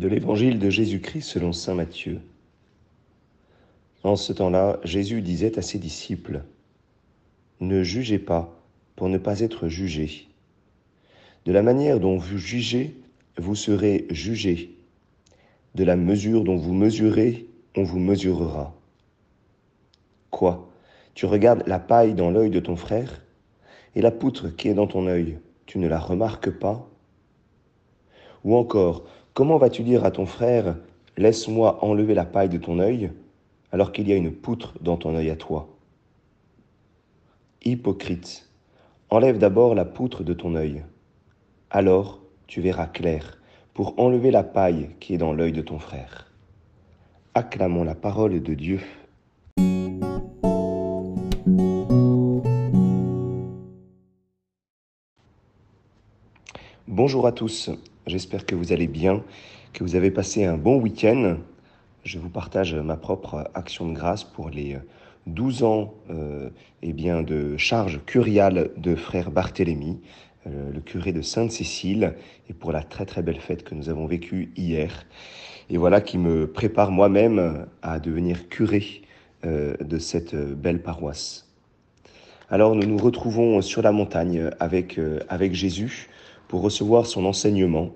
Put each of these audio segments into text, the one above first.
de l'évangile de Jésus-Christ selon Saint Matthieu. En ce temps-là, Jésus disait à ses disciples, Ne jugez pas pour ne pas être jugés. De la manière dont vous jugez, vous serez jugés. De la mesure dont vous mesurez, on vous mesurera. Quoi Tu regardes la paille dans l'œil de ton frère et la poutre qui est dans ton œil, tu ne la remarques pas? Ou encore, comment vas-tu dire à ton frère, laisse-moi enlever la paille de ton œil, alors qu'il y a une poutre dans ton œil à toi? Hypocrite, enlève d'abord la poutre de ton œil, alors tu verras clair pour enlever la paille qui est dans l'œil de ton frère. Acclamons la parole de Dieu. Bonjour à tous, j'espère que vous allez bien, que vous avez passé un bon week-end. Je vous partage ma propre action de grâce pour les 12 ans euh, eh bien, de charge curiale de frère Barthélemy, euh, le curé de Sainte-Cécile, et pour la très très belle fête que nous avons vécue hier. Et voilà qui me prépare moi-même à devenir curé euh, de cette belle paroisse. Alors nous nous retrouvons sur la montagne avec, euh, avec Jésus pour recevoir son enseignement.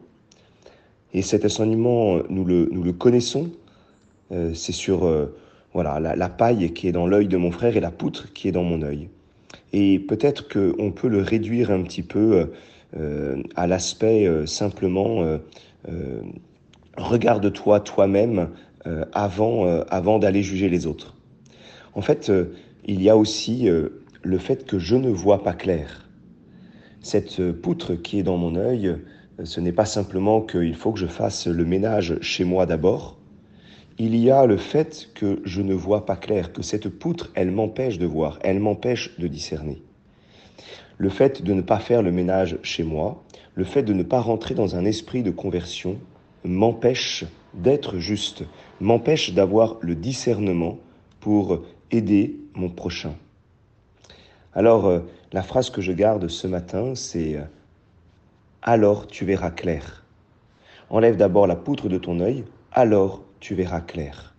Et cet enseignement, nous le, nous le connaissons. Euh, c'est sur euh, voilà, la, paille qui est dans l'œil de mon frère et la poutre qui est dans mon œil. Et peut-être qu'on peut le réduire un petit peu euh, à l'aspect simplement regarde-toi toi-même avant, avant d'aller juger les autres. En fait, il y a aussi le fait que je ne vois pas clair. Cette poutre qui est dans mon œil, ce n'est pas simplement qu'il faut que je fasse le ménage chez moi d'abord. Il y a le fait que je ne vois pas clair, que cette poutre, elle m'empêche de voir, elle m'empêche de discerner. Le fait de ne pas faire le ménage chez moi, le fait de ne pas rentrer dans un esprit de conversion, m'empêche d'être juste, m'empêche d'avoir le discernement pour aider mon prochain. Alors, euh, la phrase que je garde ce matin, c'est ⁇ Alors tu verras clair ⁇ Enlève d'abord la poutre de ton œil, alors tu verras clair.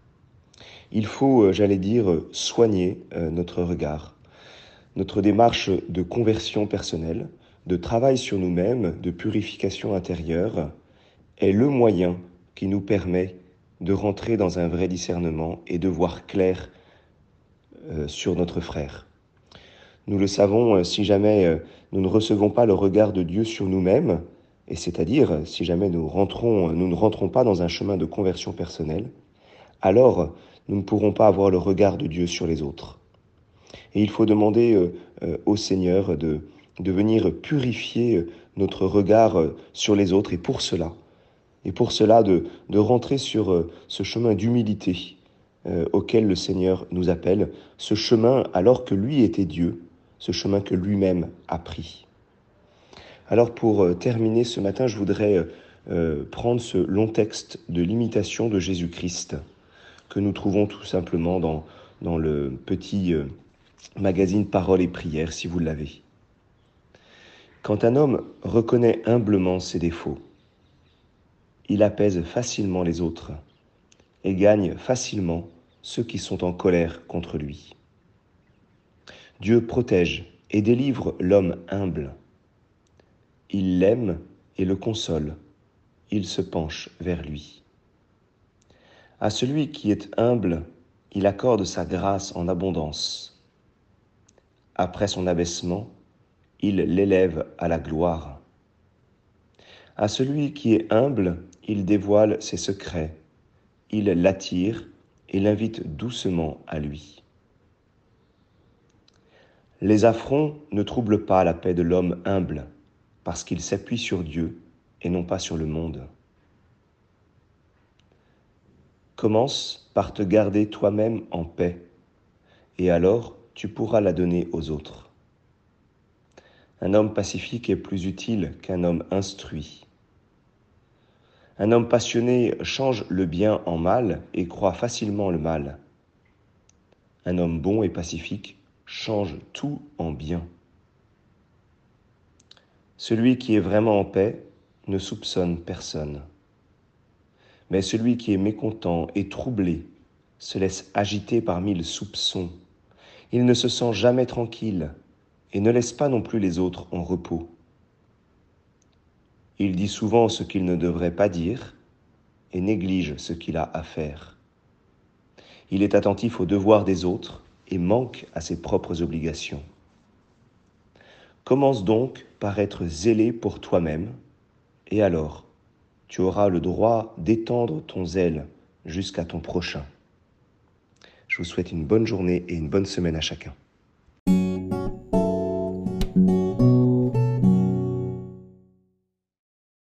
Il faut, euh, j'allais dire, soigner euh, notre regard, notre démarche de conversion personnelle, de travail sur nous-mêmes, de purification intérieure, est le moyen qui nous permet de rentrer dans un vrai discernement et de voir clair sur notre frère. Nous le savons, euh, si jamais euh, nous ne recevons pas le regard de Dieu sur nous-mêmes, et c'est-à-dire si jamais nous, rentrons, nous ne rentrons pas dans un chemin de conversion personnelle, alors nous ne pourrons pas avoir le regard de Dieu sur les autres. Et il faut demander euh, au Seigneur de, venir purifier notre regard sur les autres, et pour cela, et pour cela de rentrer sur ce chemin d'humilité auquel le Seigneur nous appelle, ce chemin alors que lui était Dieu, ce chemin que lui-même a pris. Alors pour euh, terminer ce matin, je voudrais euh, euh, prendre ce long texte de l'imitation de Jésus-Christ que nous trouvons tout simplement dans, dans le petit magazine Paroles et Prières, si vous l'avez. Quand un homme reconnaît humblement ses défauts, il apaise facilement les autres et gagne facilement ceux qui sont en colère contre lui. Dieu protège et délivre l'homme humble. Il l'aime et le console. Il se penche vers lui. À celui qui est humble, il accorde sa grâce en abondance. Après son abaissement, il l'élève à la gloire. À celui qui est humble, il dévoile ses secrets. Il l'attire et l'invite doucement à lui. Les affronts ne troublent pas la paix de l'homme humble, parce qu'il s'appuie sur Dieu et non pas sur le monde. Commence par te garder toi-même en paix, et alors tu pourras la donner aux autres. Un homme pacifique est plus utile qu'un homme instruit. Un homme passionné change le bien en mal et croit facilement le mal. Un homme bon et pacifique change tout en bien. Celui qui est vraiment en paix ne soupçonne personne. Mais celui qui est mécontent et troublé se laisse agiter par mille soupçons. Il ne se sent jamais tranquille et ne laisse pas non plus les autres en repos. Il dit souvent ce qu'il ne devrait pas dire et néglige ce qu'il a à faire. Il est attentif aux devoirs des autres et manque à ses propres obligations. Commence donc par être zélé pour toi-même, et alors tu auras le droit d'étendre ton zèle jusqu'à ton prochain. Je vous souhaite une bonne journée et une bonne semaine à chacun.